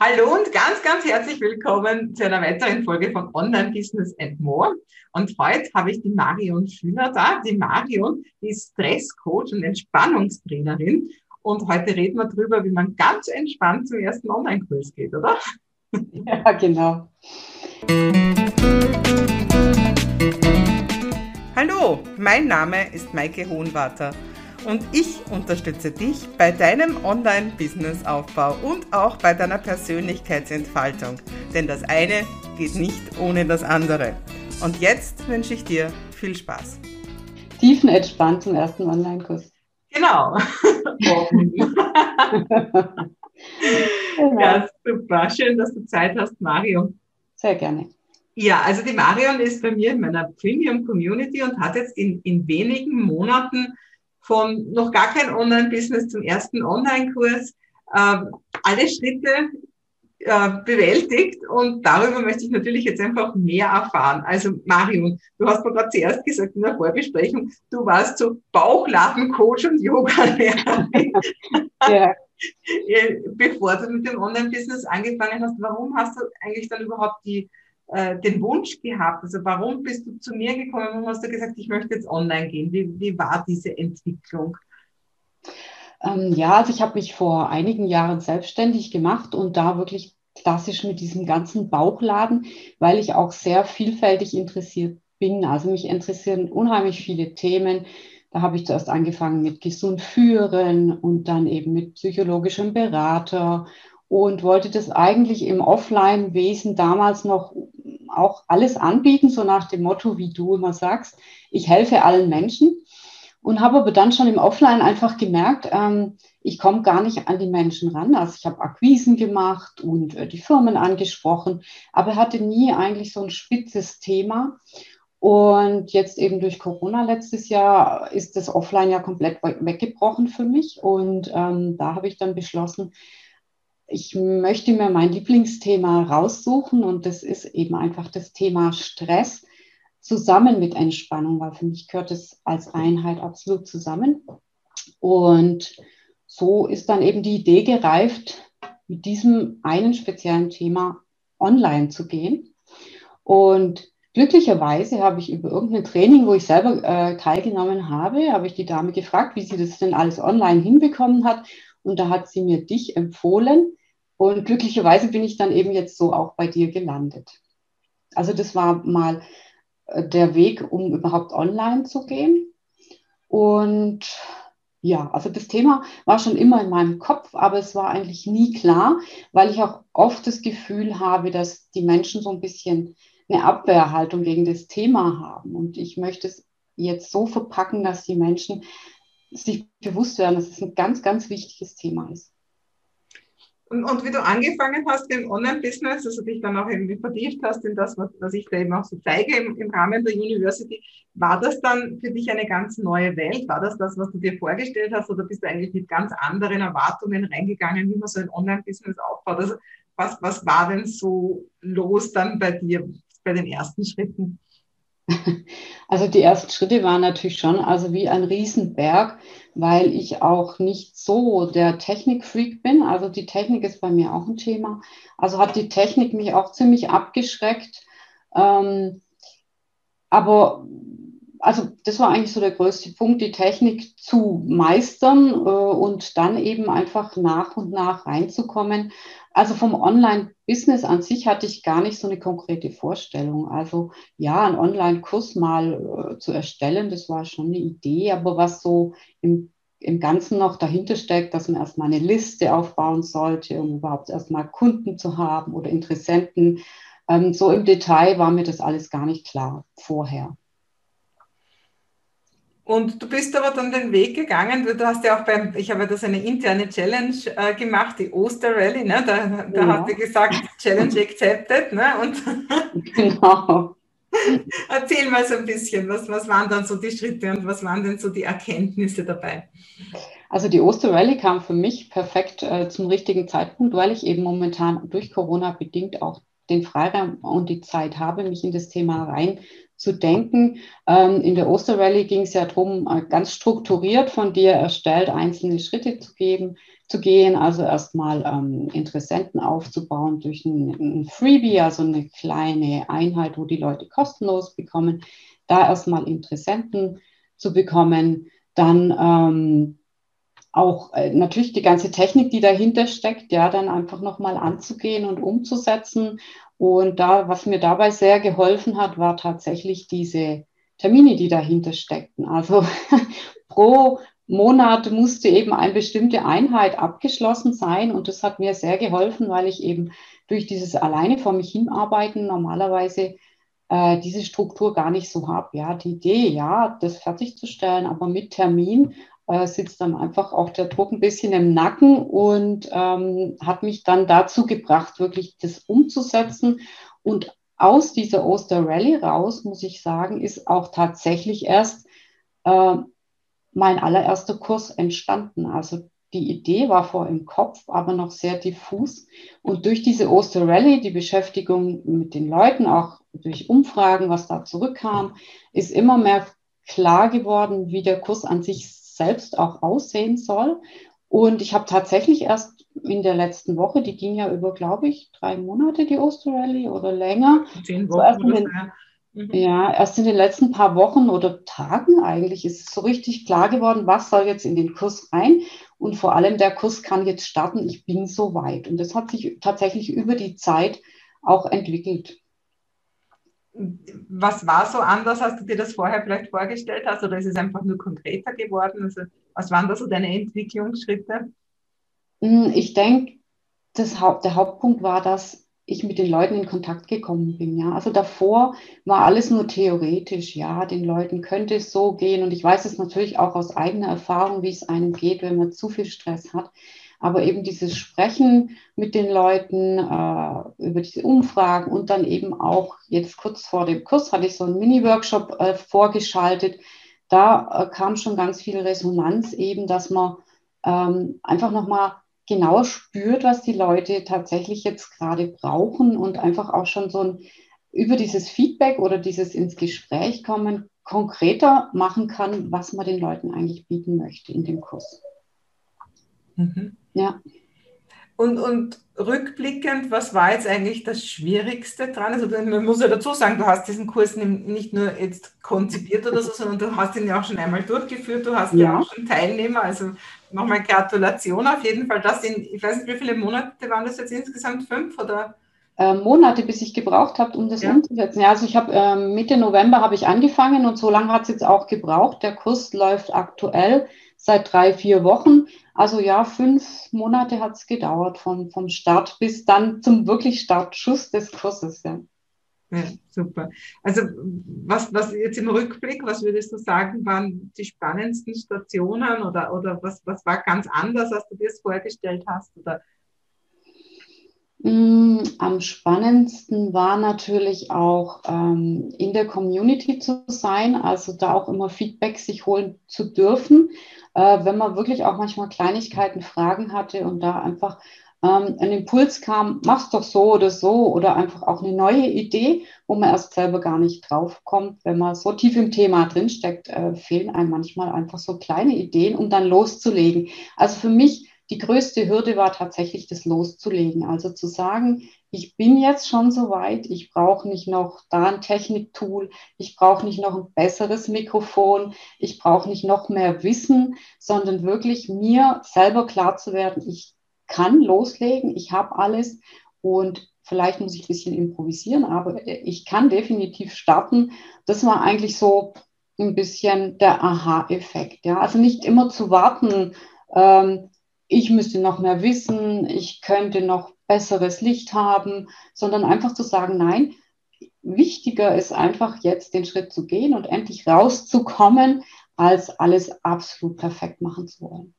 Hallo und ganz, ganz herzlich willkommen zu einer weiteren Folge von Online Business and More. Und heute habe ich die Marion Schüler da. Die Marion die ist Stresscoach und Entspannungstrainerin. Und heute reden wir darüber, wie man ganz entspannt zum ersten Online-Kurs geht, oder? Ja, genau. Hallo, mein Name ist Maike Hohenwarter und ich unterstütze dich bei deinem Online-Business-Aufbau und auch bei deiner Persönlichkeitsentfaltung. Denn das eine geht nicht ohne das andere. Und jetzt wünsche ich dir viel Spaß. Tiefenentspannt zum ersten Online-Kurs. Genau. genau. Ja, super. Schön, dass du Zeit hast, Mario. Sehr gerne. Ja, also die Marion ist bei mir in meiner Premium Community und hat jetzt in, in wenigen Monaten von noch gar kein Online-Business zum ersten Online-Kurs, äh, alle Schritte äh, bewältigt und darüber möchte ich natürlich jetzt einfach mehr erfahren. Also Marion, du hast mir gerade zuerst gesagt in der Vorbesprechung, du warst so Bauchladencoach und Yoga-Lehrerin. ja. Bevor du mit dem Online-Business angefangen hast, warum hast du eigentlich dann überhaupt die äh, den Wunsch gehabt? Also warum bist du zu mir gekommen? Warum hast du gesagt, ich möchte jetzt online gehen? Wie, wie war diese Entwicklung? Ähm, ja, also ich habe mich vor einigen Jahren selbstständig gemacht und da wirklich klassisch mit diesem ganzen Bauchladen, weil ich auch sehr vielfältig interessiert bin. Also mich interessieren unheimlich viele Themen. Da habe ich zuerst angefangen mit gesund führen und dann eben mit psychologischem Berater und wollte das eigentlich im Offline-Wesen damals noch auch alles anbieten, so nach dem Motto, wie du immer sagst, ich helfe allen Menschen. Und habe aber dann schon im Offline einfach gemerkt, ähm, ich komme gar nicht an die Menschen ran. Also ich habe Akquisen gemacht und äh, die Firmen angesprochen, aber hatte nie eigentlich so ein spitzes Thema. Und jetzt eben durch Corona letztes Jahr ist das Offline ja komplett weggebrochen für mich. Und ähm, da habe ich dann beschlossen, ich möchte mir mein Lieblingsthema raussuchen und das ist eben einfach das Thema Stress zusammen mit Entspannung, weil für mich gehört es als Einheit absolut zusammen. Und so ist dann eben die Idee gereift, mit diesem einen speziellen Thema online zu gehen. Und glücklicherweise habe ich über irgendein Training, wo ich selber äh, teilgenommen habe, habe ich die Dame gefragt, wie sie das denn alles online hinbekommen hat. Und da hat sie mir dich empfohlen. Und glücklicherweise bin ich dann eben jetzt so auch bei dir gelandet. Also das war mal äh, der Weg, um überhaupt online zu gehen. Und ja, also das Thema war schon immer in meinem Kopf, aber es war eigentlich nie klar, weil ich auch oft das Gefühl habe, dass die Menschen so ein bisschen eine Abwehrhaltung gegen das Thema haben. Und ich möchte es jetzt so verpacken, dass die Menschen sich bewusst werden, dass es ein ganz, ganz wichtiges Thema ist. Und, und wie du angefangen hast im Online-Business, also dich dann auch irgendwie vertieft hast in das, was, was ich da eben auch so zeige im, im Rahmen der University, war das dann für dich eine ganz neue Welt? War das das, was du dir vorgestellt hast oder bist du eigentlich mit ganz anderen Erwartungen reingegangen, wie man so ein Online-Business aufbaut? Also was, was war denn so los dann bei dir bei den ersten Schritten? Also die ersten Schritte waren natürlich schon also wie ein Riesenberg, weil ich auch nicht so der Technikfreak bin. Also die Technik ist bei mir auch ein Thema. Also hat die Technik mich auch ziemlich abgeschreckt. Ähm, aber also das war eigentlich so der größte Punkt, die Technik zu meistern äh, und dann eben einfach nach und nach reinzukommen. Also vom Online-Business an sich hatte ich gar nicht so eine konkrete Vorstellung. Also ja, einen Online-Kurs mal äh, zu erstellen, das war schon eine Idee, aber was so im, im Ganzen noch dahinter steckt, dass man erstmal eine Liste aufbauen sollte, um überhaupt erstmal Kunden zu haben oder Interessenten. Ähm, so im Detail war mir das alles gar nicht klar vorher. Und du bist aber dann den Weg gegangen, du hast ja auch beim, ich habe das eine interne Challenge äh, gemacht, die Osterrally, ne? da, da ja. hast du gesagt, Challenge accepted. Ne? Und genau. Erzähl mal so ein bisschen, was, was waren dann so die Schritte und was waren denn so die Erkenntnisse dabei? Also die Osterrally kam für mich perfekt äh, zum richtigen Zeitpunkt, weil ich eben momentan durch Corona bedingt auch den Freiraum und die Zeit habe, mich in das Thema rein zu denken. Ähm, in der Osterrally ging es ja darum, äh, ganz strukturiert von dir erstellt einzelne Schritte zu geben, zu gehen, also erstmal ähm, Interessenten aufzubauen durch ein, ein, Freebie, also eine kleine Einheit, wo die Leute kostenlos bekommen, da erstmal Interessenten zu bekommen, dann ähm, auch äh, natürlich die ganze Technik, die dahinter steckt, ja, dann einfach nochmal anzugehen und umzusetzen. Und da, was mir dabei sehr geholfen hat, war tatsächlich diese Termine, die dahinter steckten. Also pro Monat musste eben eine bestimmte Einheit abgeschlossen sein und das hat mir sehr geholfen, weil ich eben durch dieses alleine vor mich hinarbeiten normalerweise äh, diese Struktur gar nicht so habe. Ja, die Idee, ja, das fertigzustellen, aber mit Termin äh, sitzt dann einfach auch der Druck ein bisschen im Nacken und ähm, hat mich dann dazu gebracht, wirklich das umzusetzen. Und aus dieser Oster Rally raus, muss ich sagen, ist auch tatsächlich erst äh, mein allererster Kurs entstanden. Also die Idee war vor im Kopf, aber noch sehr diffus. Und durch diese Oster Rally, die Beschäftigung mit den Leuten, auch durch Umfragen, was da zurückkam, ist immer mehr klar geworden, wie der Kurs an sich selbst auch aussehen soll. Und ich habe tatsächlich erst in der letzten Woche, die ging ja über, glaube ich, drei Monate, die Oster Rally oder länger. Zehn Wochen. So Mhm. Ja, erst in den letzten paar Wochen oder Tagen eigentlich ist es so richtig klar geworden, was soll jetzt in den Kurs rein. Und vor allem der Kurs kann jetzt starten, ich bin so weit. Und das hat sich tatsächlich über die Zeit auch entwickelt. Was war so anders, als du dir das vorher vielleicht vorgestellt hast? Oder ist es einfach nur konkreter geworden? Also, was waren da so deine Entwicklungsschritte? Hm, ich denke, der Hauptpunkt war, dass ich mit den Leuten in Kontakt gekommen bin. Ja, also davor war alles nur theoretisch. Ja, den Leuten könnte es so gehen. Und ich weiß es natürlich auch aus eigener Erfahrung, wie es einem geht, wenn man zu viel Stress hat. Aber eben dieses Sprechen mit den Leuten äh, über diese Umfragen und dann eben auch jetzt kurz vor dem Kurs hatte ich so einen Mini-Workshop äh, vorgeschaltet. Da äh, kam schon ganz viel Resonanz eben, dass man ähm, einfach nochmal genau spürt, was die Leute tatsächlich jetzt gerade brauchen und einfach auch schon so ein über dieses Feedback oder dieses ins Gespräch kommen konkreter machen kann, was man den Leuten eigentlich bieten möchte in dem Kurs. Mhm. Ja. Und, und rückblickend, was war jetzt eigentlich das Schwierigste dran? Also man muss ja dazu sagen, du hast diesen Kurs nicht nur jetzt konzipiert oder so, sondern du hast ihn ja auch schon einmal durchgeführt, du hast ja, ja auch schon Teilnehmer, also nochmal Gratulation auf jeden Fall. Das in, ich weiß nicht, wie viele Monate waren das jetzt insgesamt? Fünf oder? Äh, Monate, bis ich gebraucht habe, um das ja. umzusetzen. Ja, also ich habe äh, Mitte November habe ich angefangen und so lange hat es jetzt auch gebraucht. Der Kurs läuft aktuell seit drei, vier Wochen. Also ja, fünf Monate hat es gedauert von, vom Start bis dann zum wirklich Startschuss des Kurses. Ja. Ja, super. Also was, was jetzt im Rückblick, was würdest du sagen, waren die spannendsten Stationen oder, oder was, was war ganz anders, als du dir es vorgestellt hast? Oder? Am spannendsten war natürlich auch ähm, in der Community zu sein, also da auch immer Feedback sich holen zu dürfen, äh, wenn man wirklich auch manchmal Kleinigkeiten, Fragen hatte und da einfach ähm, ein Impuls kam, mach's doch so oder so oder einfach auch eine neue Idee, wo man erst selber gar nicht drauf kommt. Wenn man so tief im Thema drinsteckt, äh, fehlen einem manchmal einfach so kleine Ideen, um dann loszulegen. Also für mich die größte Hürde war tatsächlich das loszulegen. Also zu sagen, ich bin jetzt schon so weit, ich brauche nicht noch da ein Techniktool, ich brauche nicht noch ein besseres Mikrofon, ich brauche nicht noch mehr Wissen, sondern wirklich mir selber klar zu werden, ich kann loslegen, ich habe alles und vielleicht muss ich ein bisschen improvisieren, aber ich kann definitiv starten. Das war eigentlich so ein bisschen der Aha-Effekt. Ja? Also nicht immer zu warten, ähm, ich müsste noch mehr wissen, ich könnte noch besseres Licht haben, sondern einfach zu sagen, nein, wichtiger ist einfach jetzt den Schritt zu gehen und endlich rauszukommen, als alles absolut perfekt machen zu wollen.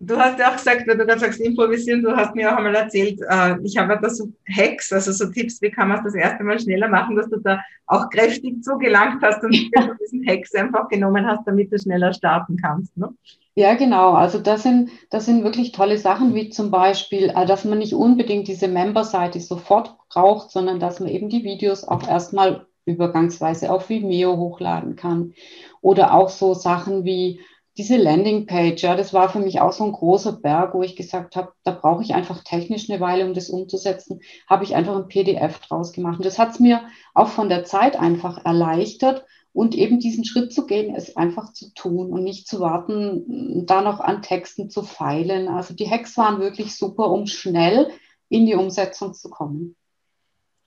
Du hast ja auch gesagt, wenn du gerade sagst, improvisieren, du hast mir auch einmal erzählt, äh, ich habe da so Hacks, also so Tipps, wie kann man es das erste Mal schneller machen, dass du da auch kräftig zugelangt hast und diesen Hacks einfach genommen hast, damit du schneller starten kannst. Ne? Ja, genau. Also das sind, das sind wirklich tolle Sachen, wie zum Beispiel, äh, dass man nicht unbedingt diese Member-Seite sofort braucht, sondern dass man eben die Videos auch erstmal übergangsweise auf Vimeo hochladen kann. Oder auch so Sachen wie diese Landingpage, ja, das war für mich auch so ein großer Berg, wo ich gesagt habe, da brauche ich einfach technisch eine Weile, um das umzusetzen, habe ich einfach ein PDF draus gemacht. Und das hat es mir auch von der Zeit einfach erleichtert und eben diesen Schritt zu gehen, es einfach zu tun und nicht zu warten, da noch an Texten zu feilen. Also die Hacks waren wirklich super, um schnell in die Umsetzung zu kommen.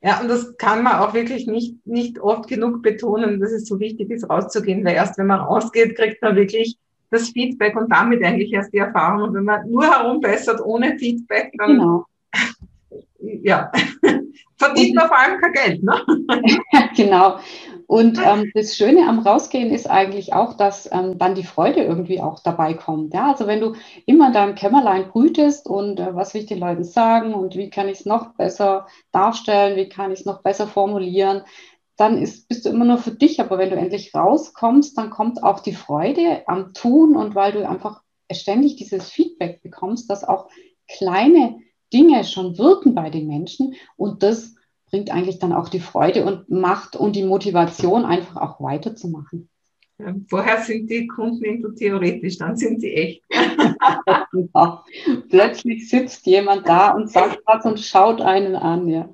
Ja, und das kann man auch wirklich nicht, nicht oft genug betonen, dass es so wichtig ist, rauszugehen, weil erst wenn man rausgeht, kriegt man wirklich das Feedback und damit eigentlich erst die Erfahrung. Und wenn man nur herumbessert ohne Feedback, dann genau. Ja, verdient man vor allem kein Geld. Ne? genau. Und ähm, das Schöne am Rausgehen ist eigentlich auch, dass ähm, dann die Freude irgendwie auch dabei kommt. Ja? Also wenn du immer in deinem Kämmerlein brütest und äh, was will ich den Leuten sagen und wie kann ich es noch besser darstellen, wie kann ich es noch besser formulieren, dann ist, bist du immer nur für dich. Aber wenn du endlich rauskommst, dann kommt auch die Freude am Tun und weil du einfach ständig dieses Feedback bekommst, dass auch kleine Dinge schon wirken bei den Menschen und das bringt eigentlich dann auch die Freude und Macht und die Motivation, einfach auch weiterzumachen. Ja, vorher sind die Kunden irgendwie theoretisch, dann sind sie echt. genau. Plötzlich sitzt jemand da und sagt was und schaut einen an. Ja.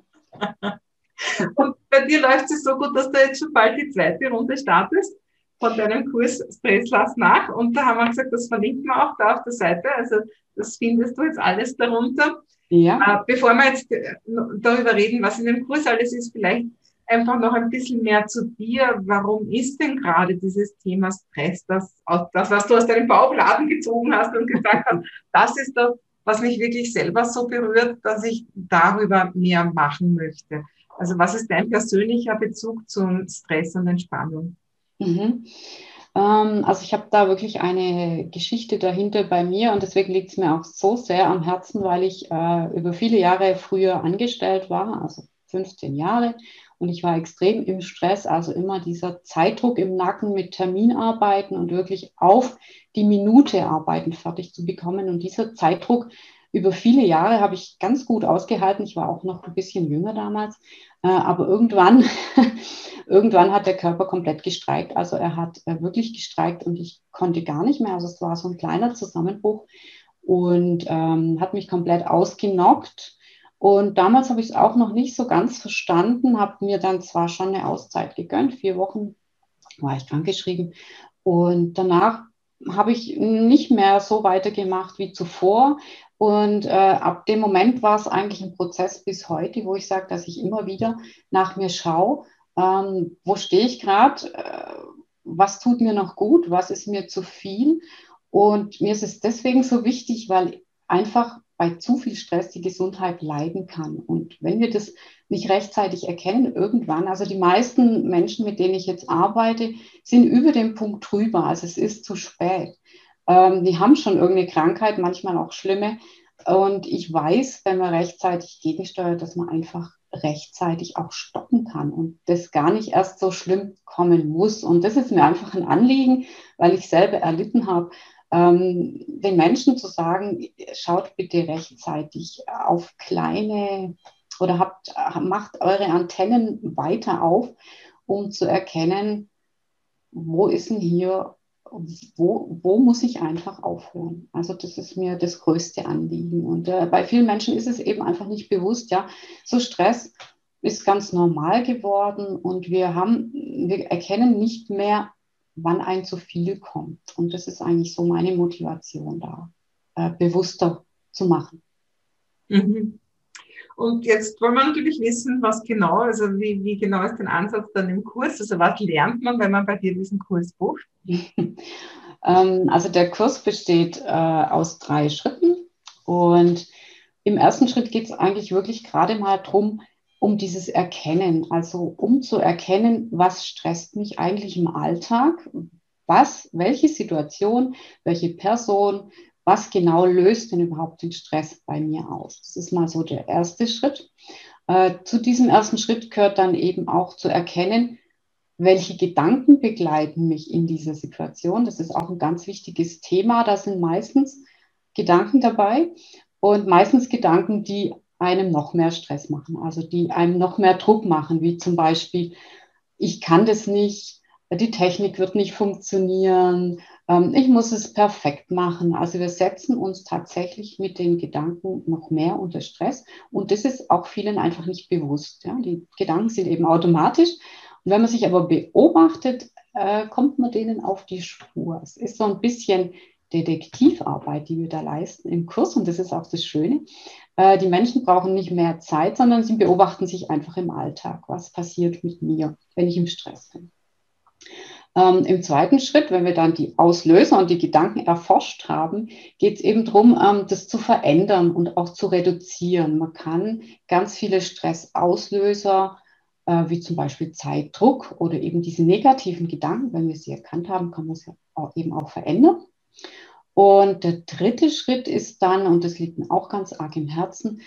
Und bei dir läuft es so gut, dass du jetzt schon bald die zweite Runde startest von deinem Kurs Stress lass nach. Und da haben wir gesagt, das verlinken wir auch da auf der Seite. Also das findest du jetzt alles darunter. Ja. Äh, bevor wir jetzt äh, darüber reden, was in dem Kurs alles ist, vielleicht einfach noch ein bisschen mehr zu dir. Warum ist denn gerade dieses Thema Stress, das, das was du aus deinem Bauchladen gezogen hast und gesagt hast, das ist das, was mich wirklich selber so berührt, dass ich darüber mehr machen möchte. Also was ist dein persönlicher Bezug zum Stress und Entspannung? Mhm. Ähm, also ich habe da wirklich eine Geschichte dahinter bei mir und deswegen liegt es mir auch so sehr am Herzen, weil ich äh, über viele Jahre früher angestellt war, also 15 Jahre. Und ich war extrem im Stress, also immer dieser Zeitdruck im Nacken mit Terminarbeiten und wirklich auf die Minute arbeiten fertig zu bekommen. Und dieser Zeitdruck über viele Jahre habe ich ganz gut ausgehalten. Ich war auch noch ein bisschen jünger damals. Äh, aber irgendwann, irgendwann hat der Körper komplett gestreikt. Also er hat äh, wirklich gestreikt und ich konnte gar nicht mehr. Also es war so ein kleiner Zusammenbruch und ähm, hat mich komplett ausgenockt. Und damals habe ich es auch noch nicht so ganz verstanden, habe mir dann zwar schon eine Auszeit gegönnt, vier Wochen war ich krankgeschrieben. Und danach habe ich nicht mehr so weitergemacht wie zuvor, und äh, ab dem Moment war es eigentlich ein Prozess bis heute, wo ich sage, dass ich immer wieder nach mir schaue, ähm, wo stehe ich gerade, äh, was tut mir noch gut, was ist mir zu viel. Und mir ist es deswegen so wichtig, weil einfach bei zu viel Stress die Gesundheit leiden kann. Und wenn wir das nicht rechtzeitig erkennen, irgendwann, also die meisten Menschen, mit denen ich jetzt arbeite, sind über den Punkt drüber. Also es ist zu spät. Ähm, die haben schon irgendeine Krankheit, manchmal auch schlimme. Und ich weiß, wenn man rechtzeitig gegensteuert, dass man einfach rechtzeitig auch stoppen kann und das gar nicht erst so schlimm kommen muss. Und das ist mir einfach ein Anliegen, weil ich selber erlitten habe, ähm, den Menschen zu sagen, schaut bitte rechtzeitig auf kleine oder habt, macht eure Antennen weiter auf, um zu erkennen, wo ist denn hier wo, wo muss ich einfach aufhören? Also das ist mir das größte Anliegen. Und äh, bei vielen Menschen ist es eben einfach nicht bewusst, ja, so Stress ist ganz normal geworden und wir haben, wir erkennen nicht mehr, wann ein zu viel kommt. Und das ist eigentlich so meine Motivation da, äh, bewusster zu machen. Mhm. Und jetzt wollen wir natürlich wissen, was genau, also wie, wie genau ist dein Ansatz dann im Kurs? Also was lernt man, wenn man bei dir diesen Kurs bucht? Ähm, also der Kurs besteht äh, aus drei Schritten und im ersten Schritt geht es eigentlich wirklich gerade mal darum, um dieses Erkennen, also um zu erkennen, was stresst mich eigentlich im Alltag, was, welche Situation, welche Person, was genau löst denn überhaupt den Stress bei mir aus? Das ist mal so der erste Schritt. Äh, zu diesem ersten Schritt gehört dann eben auch zu erkennen, welche Gedanken begleiten mich in dieser Situation. Das ist auch ein ganz wichtiges Thema. Da sind meistens Gedanken dabei und meistens Gedanken, die einem noch mehr Stress machen, also die einem noch mehr Druck machen, wie zum Beispiel, ich kann das nicht, die Technik wird nicht funktionieren, ähm, ich muss es perfekt machen. Also wir setzen uns tatsächlich mit den Gedanken noch mehr unter Stress und das ist auch vielen einfach nicht bewusst. Die Gedanken sind eben automatisch und wenn man sich aber beobachtet, äh, kommt man denen auf die Spur. Es ist so ein bisschen Detektivarbeit, die wir da leisten im Kurs und das ist auch das Schöne. Äh, die Menschen brauchen nicht mehr Zeit, sondern sie beobachten sich einfach im Alltag. Was passiert mit mir, wenn ich im Stress bin? Ähm, Im zweiten Schritt, wenn wir dann die Auslöser und die Gedanken erforscht haben, geht es eben darum, ähm, das zu verändern und auch zu reduzieren. Man kann ganz viele Stressauslöser, äh, wie zum Beispiel Zeitdruck oder eben diese negativen Gedanken, wenn wir sie erkannt haben, kann man sie auch eben auch verändern. Und der dritte Schritt ist dann, und das liegt mir auch ganz arg im Herzen,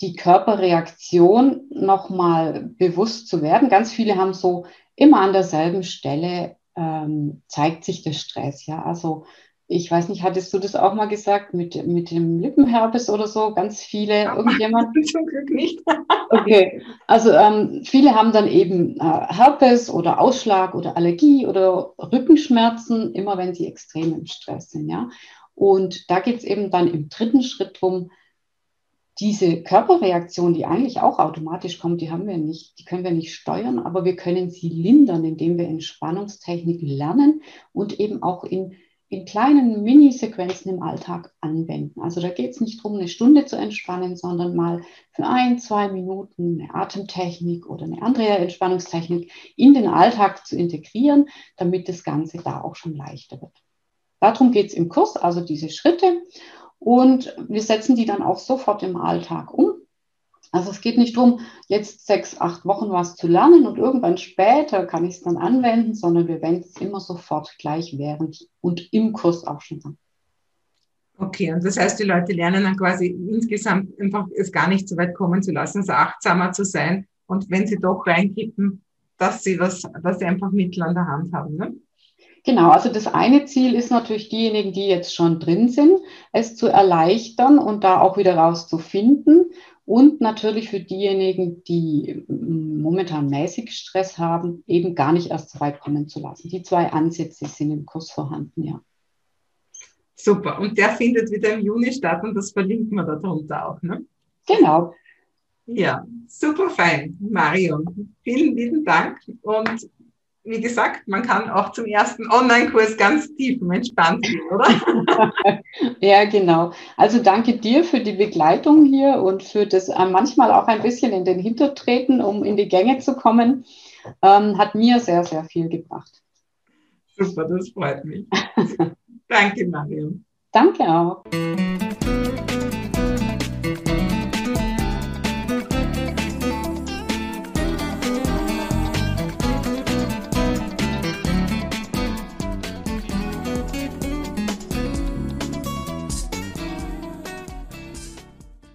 die Körperreaktion nochmal bewusst zu werden. Ganz viele haben so immer an derselben Stelle ähm, zeigt sich der Stress. Ja, also ich weiß nicht, hattest du das auch mal gesagt mit, mit dem Lippenherpes oder so? Ganz viele, ja, irgendjemand? Zum Glück nicht. okay, also ähm, viele haben dann eben äh, Herpes oder Ausschlag oder Allergie oder Rückenschmerzen, immer wenn sie extrem im Stress sind. Ja? Und da geht es eben dann im dritten Schritt darum, diese Körperreaktion, die eigentlich auch automatisch kommt, die haben wir nicht, die können wir nicht steuern, aber wir können sie lindern, indem wir Entspannungstechniken lernen und eben auch in, in kleinen Mini-Sequenzen im Alltag anwenden. Also da geht es nicht darum, eine Stunde zu entspannen, sondern mal für ein, zwei Minuten eine Atemtechnik oder eine andere Entspannungstechnik in den Alltag zu integrieren, damit das Ganze da auch schon leichter wird. Darum geht es im Kurs, also diese Schritte. Und wir setzen die dann auch sofort im Alltag um. Also es geht nicht darum, jetzt sechs, acht Wochen was zu lernen und irgendwann später kann ich es dann anwenden, sondern wir wenden es immer sofort gleich während und im Kurs auch schon an. Okay, und das heißt, die Leute lernen dann quasi insgesamt einfach es gar nicht so weit kommen zu lassen, so achtsamer zu sein und wenn sie doch reinkippen, dass sie was, dass sie einfach Mittel an der Hand haben. Ne? Genau, also das eine Ziel ist natürlich diejenigen, die jetzt schon drin sind, es zu erleichtern und da auch wieder rauszufinden. Und natürlich für diejenigen, die momentan mäßig Stress haben, eben gar nicht erst so weit kommen zu lassen. Die zwei Ansätze sind im Kurs vorhanden, ja. Super. Und der findet wieder im Juni statt und das verlinken wir darunter auch, ne? Genau. Ja, super fein, Marion. Vielen lieben Dank und wie gesagt, man kann auch zum ersten Online-Kurs ganz tief entspannt gehen, oder? ja, genau. Also danke dir für die Begleitung hier und für das äh, manchmal auch ein bisschen in den Hintertreten, um in die Gänge zu kommen. Ähm, hat mir sehr, sehr viel gebracht. Super, das freut mich. danke, Marion. Danke auch.